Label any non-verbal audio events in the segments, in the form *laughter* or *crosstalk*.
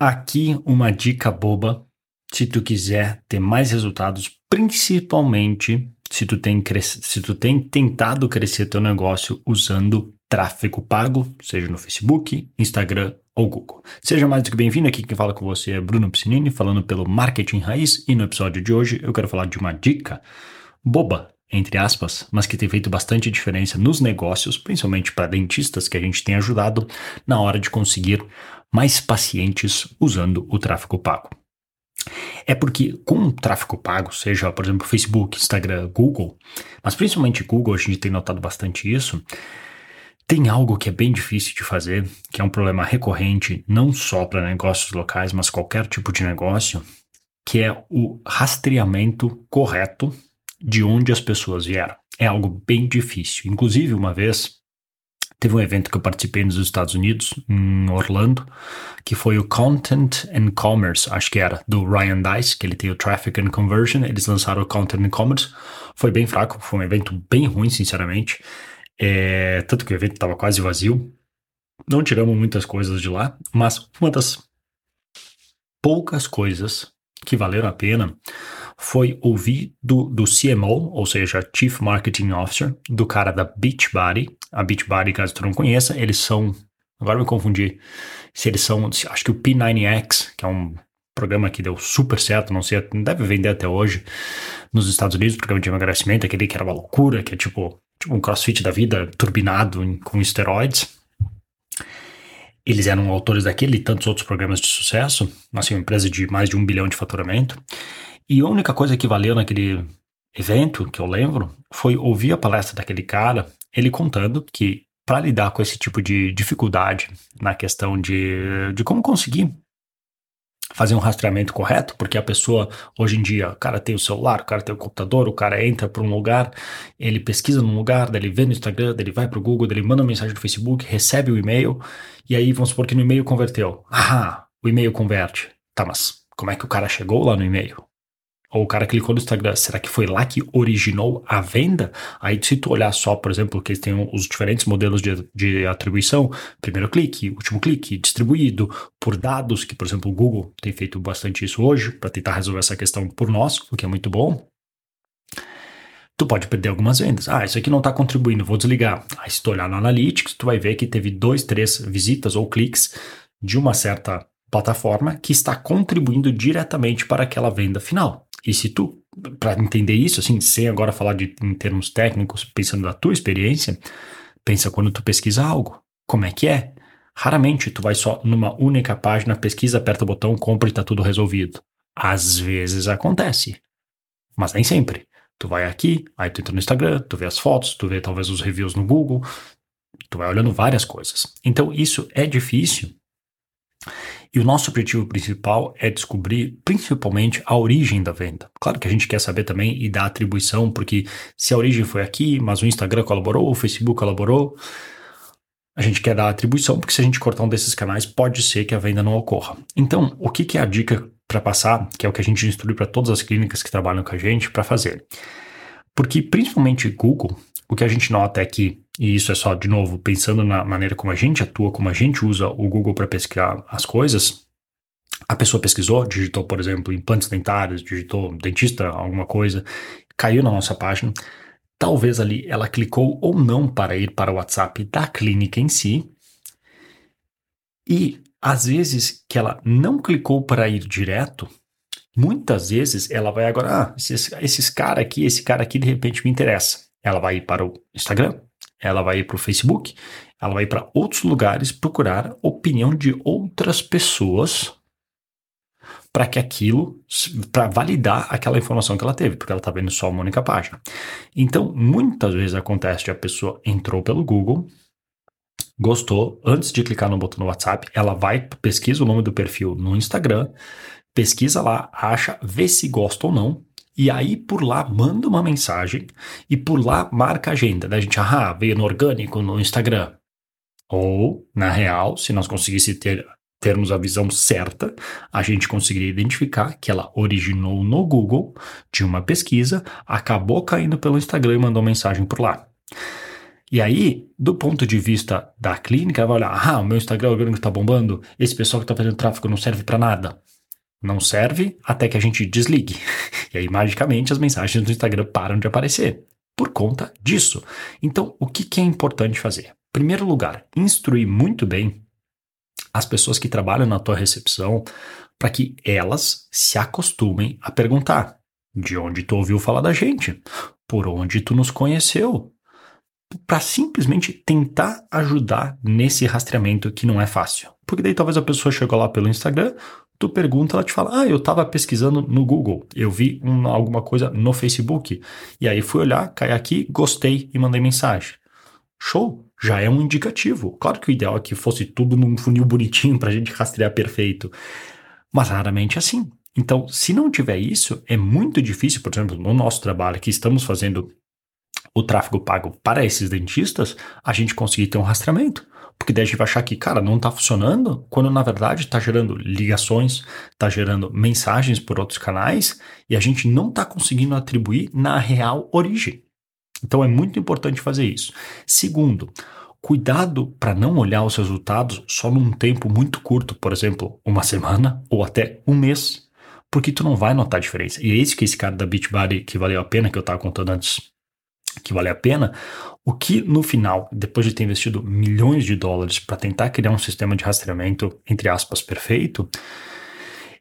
Aqui uma dica boba se tu quiser ter mais resultados, principalmente se tu tem, se tu tem tentado crescer teu negócio usando tráfego pago, seja no Facebook, Instagram ou Google. Seja mais do que bem-vindo, aqui quem fala com você é Bruno Piscinini, falando pelo Marketing Raiz, e no episódio de hoje eu quero falar de uma dica boba, entre aspas, mas que tem feito bastante diferença nos negócios, principalmente para dentistas que a gente tem ajudado na hora de conseguir mais pacientes usando o tráfego pago. É porque com o tráfego pago, seja, por exemplo, Facebook, Instagram, Google, mas principalmente Google, a gente tem notado bastante isso, tem algo que é bem difícil de fazer, que é um problema recorrente, não só para negócios locais, mas qualquer tipo de negócio, que é o rastreamento correto de onde as pessoas vieram. É algo bem difícil. Inclusive, uma vez, Teve um evento que eu participei nos Estados Unidos, em Orlando, que foi o Content and Commerce, acho que era, do Ryan Dice, que ele tem o Traffic and Conversion. Eles lançaram o Content and Commerce. Foi bem fraco, foi um evento bem ruim, sinceramente. É, tanto que o evento estava quase vazio. Não tiramos muitas coisas de lá, mas uma das poucas coisas que valeram a pena foi ouvir do, do CMO, ou seja, Chief Marketing Officer, do cara da Beachbody. A Beachbody, caso tu não conheça, eles são. Agora me confundi. Se eles são. Acho que o P90X, que é um programa que deu super certo, não sei, deve vender até hoje nos Estados Unidos, programa de emagrecimento, aquele que era uma loucura, que é tipo, tipo um crossfit da vida, turbinado com esteroides. Eles eram autores daquele e tantos outros programas de sucesso, assim, uma empresa de mais de um bilhão de faturamento. E a única coisa que valeu naquele evento, que eu lembro, foi ouvir a palestra daquele cara, ele contando que para lidar com esse tipo de dificuldade na questão de, de como conseguir fazer um rastreamento correto, porque a pessoa, hoje em dia, o cara tem o celular, o cara tem o computador, o cara entra para um lugar, ele pesquisa num lugar, daí ele vê no Instagram, daí ele vai para o Google, daí ele manda uma mensagem no Facebook, recebe o e-mail, e aí vamos supor que no e-mail converteu. Ah, o e-mail converte. Tá, mas como é que o cara chegou lá no e-mail? Ou o cara clicou no Instagram, será que foi lá que originou a venda? Aí, se tu olhar só, por exemplo, que eles têm os diferentes modelos de, de atribuição, primeiro clique, último clique, distribuído por dados, que, por exemplo, o Google tem feito bastante isso hoje, para tentar resolver essa questão por nós, o que é muito bom. Tu pode perder algumas vendas. Ah, isso aqui não está contribuindo, vou desligar. Aí, se tu olhar no Analytics, tu vai ver que teve dois, três visitas ou cliques de uma certa plataforma que está contribuindo diretamente para aquela venda final. E se tu, para entender isso, assim, sem agora falar de, em termos técnicos, pensando na tua experiência, pensa quando tu pesquisa algo, como é que é? Raramente tu vai só numa única página, pesquisa, aperta o botão, compra e tá tudo resolvido. Às vezes acontece, mas nem sempre. Tu vai aqui, aí tu entra no Instagram, tu vê as fotos, tu vê talvez os reviews no Google, tu vai olhando várias coisas. Então isso é difícil e o nosso objetivo principal é descobrir principalmente a origem da venda. Claro que a gente quer saber também e dar atribuição, porque se a origem foi aqui, mas o Instagram colaborou, o Facebook colaborou, a gente quer dar atribuição, porque se a gente cortar um desses canais, pode ser que a venda não ocorra. Então, o que, que é a dica para passar, que é o que a gente instrui para todas as clínicas que trabalham com a gente para fazer? Porque principalmente Google, o que a gente nota é que e isso é só, de novo, pensando na maneira como a gente atua, como a gente usa o Google para pesquisar as coisas. A pessoa pesquisou, digitou, por exemplo, implantes dentários, digitou dentista, alguma coisa, caiu na nossa página. Talvez ali ela clicou ou não para ir para o WhatsApp da clínica em si. E às vezes que ela não clicou para ir direto, muitas vezes ela vai agora, ah, esses, esses cara aqui, esse cara aqui de repente me interessa. Ela vai ir para o Instagram, ela vai ir para o Facebook, ela vai para outros lugares procurar opinião de outras pessoas para que aquilo, para validar aquela informação que ela teve, porque ela está vendo só uma única página. Então, muitas vezes acontece que a pessoa entrou pelo Google, gostou, antes de clicar no botão no WhatsApp, ela vai, pesquisa o nome do perfil no Instagram, pesquisa lá, acha, vê se gosta ou não, e aí por lá manda uma mensagem e por lá marca a agenda. Da gente, ah, veio no orgânico no Instagram. Ou, na real, se nós conseguíssemos ter, termos a visão certa, a gente conseguiria identificar que ela originou no Google de uma pesquisa, acabou caindo pelo Instagram e mandou mensagem por lá. E aí, do ponto de vista da clínica, ela vai olhar, ah, o meu Instagram orgânico está bombando, esse pessoal que está fazendo tráfego não serve para nada. Não serve até que a gente desligue. *laughs* E aí, magicamente, as mensagens do Instagram param de aparecer por conta disso. Então, o que, que é importante fazer? Primeiro lugar, instruir muito bem as pessoas que trabalham na tua recepção para que elas se acostumem a perguntar de onde tu ouviu falar da gente, por onde tu nos conheceu, para simplesmente tentar ajudar nesse rastreamento que não é fácil. Porque daí talvez a pessoa chegou lá pelo Instagram, tu pergunta, ela te fala: Ah, eu estava pesquisando no Google, eu vi uma, alguma coisa no Facebook, e aí fui olhar, caí aqui, gostei e mandei mensagem. Show! Já é um indicativo. Claro que o ideal é que fosse tudo num funil bonitinho para a gente rastrear perfeito, mas raramente é assim. Então, se não tiver isso, é muito difícil, por exemplo, no nosso trabalho que estamos fazendo o tráfego pago para esses dentistas, a gente conseguir ter um rastreamento. Porque daí a gente vai achar que, cara, não está funcionando, quando na verdade está gerando ligações, está gerando mensagens por outros canais e a gente não está conseguindo atribuir na real origem. Então é muito importante fazer isso. Segundo, cuidado para não olhar os resultados só num tempo muito curto, por exemplo, uma semana ou até um mês, porque tu não vai notar a diferença. E é isso que esse cara da Beachbody que valeu a pena, que eu estava contando antes, que vale a pena, o que no final, depois de ter investido milhões de dólares para tentar criar um sistema de rastreamento, entre aspas, perfeito,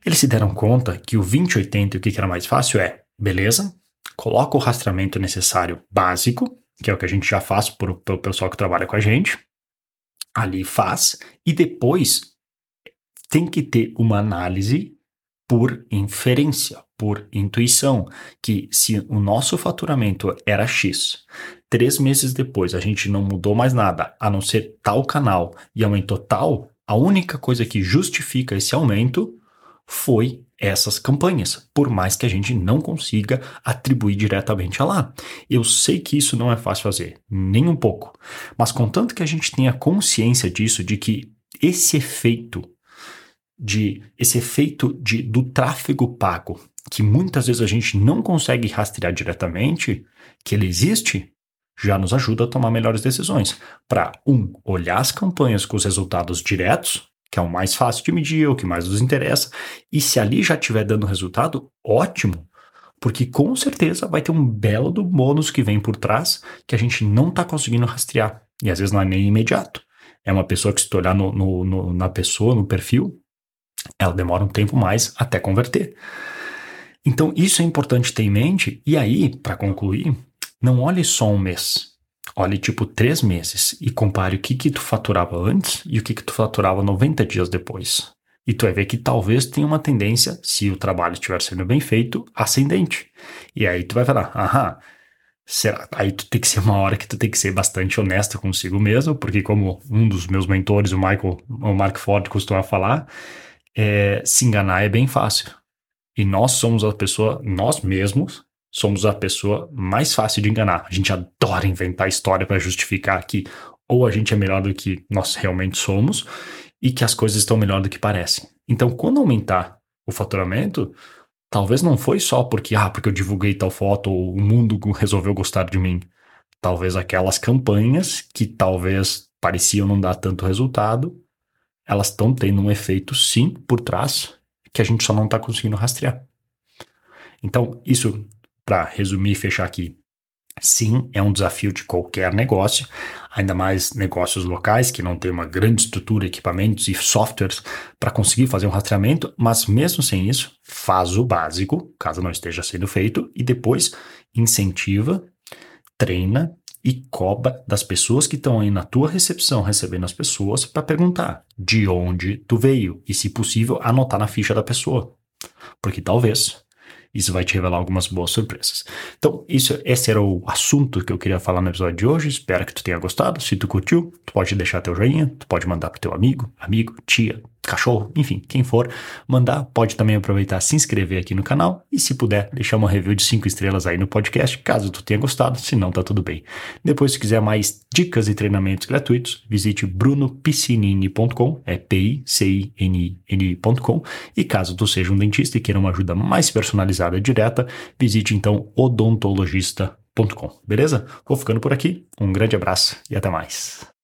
eles se deram conta que o 2080 o que era mais fácil é, beleza, coloca o rastreamento necessário básico, que é o que a gente já faz pelo pessoal que trabalha com a gente, ali faz, e depois tem que ter uma análise por inferência, por intuição, que se o nosso faturamento era X, três meses depois a gente não mudou mais nada, a não ser tal canal e aumentou tal, a única coisa que justifica esse aumento foi essas campanhas, por mais que a gente não consiga atribuir diretamente a lá. Eu sei que isso não é fácil fazer, nem um pouco, mas contanto que a gente tenha consciência disso, de que esse efeito de esse efeito de, do tráfego pago, que muitas vezes a gente não consegue rastrear diretamente, que ele existe, já nos ajuda a tomar melhores decisões. Para, um, olhar as campanhas com os resultados diretos, que é o mais fácil de medir, o que mais nos interessa, e se ali já estiver dando resultado, ótimo, porque com certeza vai ter um belo do bônus que vem por trás que a gente não está conseguindo rastrear. E às vezes não é nem imediato. É uma pessoa que, se tu olhar no, no, no, na pessoa, no perfil, ela demora um tempo mais até converter. Então, isso é importante ter em mente. E aí, para concluir, não olhe só um mês. Olhe tipo três meses e compare o que, que tu faturava antes e o que, que tu faturava 90 dias depois. E tu vai ver que talvez tenha uma tendência, se o trabalho estiver sendo bem feito, ascendente. E aí tu vai falar, aham, será? Aí tu tem que ser uma hora que tu tem que ser bastante honesto consigo mesmo, porque como um dos meus mentores, o Michael, o Mark Ford costuma falar, é, se enganar é bem fácil. E nós somos a pessoa, nós mesmos, somos a pessoa mais fácil de enganar. A gente adora inventar história para justificar que ou a gente é melhor do que nós realmente somos e que as coisas estão melhor do que parecem. Então, quando aumentar o faturamento, talvez não foi só porque, ah, porque eu divulguei tal foto ou o mundo resolveu gostar de mim. Talvez aquelas campanhas que talvez pareciam não dar tanto resultado, elas estão tendo um efeito sim por trás que a gente só não está conseguindo rastrear. Então, isso, para resumir e fechar aqui, sim, é um desafio de qualquer negócio, ainda mais negócios locais que não tem uma grande estrutura, equipamentos e softwares para conseguir fazer um rastreamento, mas mesmo sem isso, faz o básico, caso não esteja sendo feito, e depois incentiva, treina e cobra das pessoas que estão aí na tua recepção recebendo as pessoas para perguntar de onde tu veio e, se possível, anotar na ficha da pessoa. Porque talvez isso vai te revelar algumas boas surpresas. Então, isso, esse era o assunto que eu queria falar no episódio de hoje. Espero que tu tenha gostado. Se tu curtiu, tu pode deixar teu joinha, tu pode mandar pro teu amigo, amigo, tia, cachorro, enfim, quem for mandar, pode também aproveitar se inscrever aqui no canal e se puder deixar uma review de 5 estrelas aí no podcast, caso tu tenha gostado, se não tá tudo bem. Depois se quiser mais dicas e treinamentos gratuitos, visite brunopiscinini.com, é p i c i n ncom e caso tu seja um dentista e queira uma ajuda mais personalizada e direta, visite então odontologista.com beleza? Vou ficando por aqui. Um grande abraço e até mais.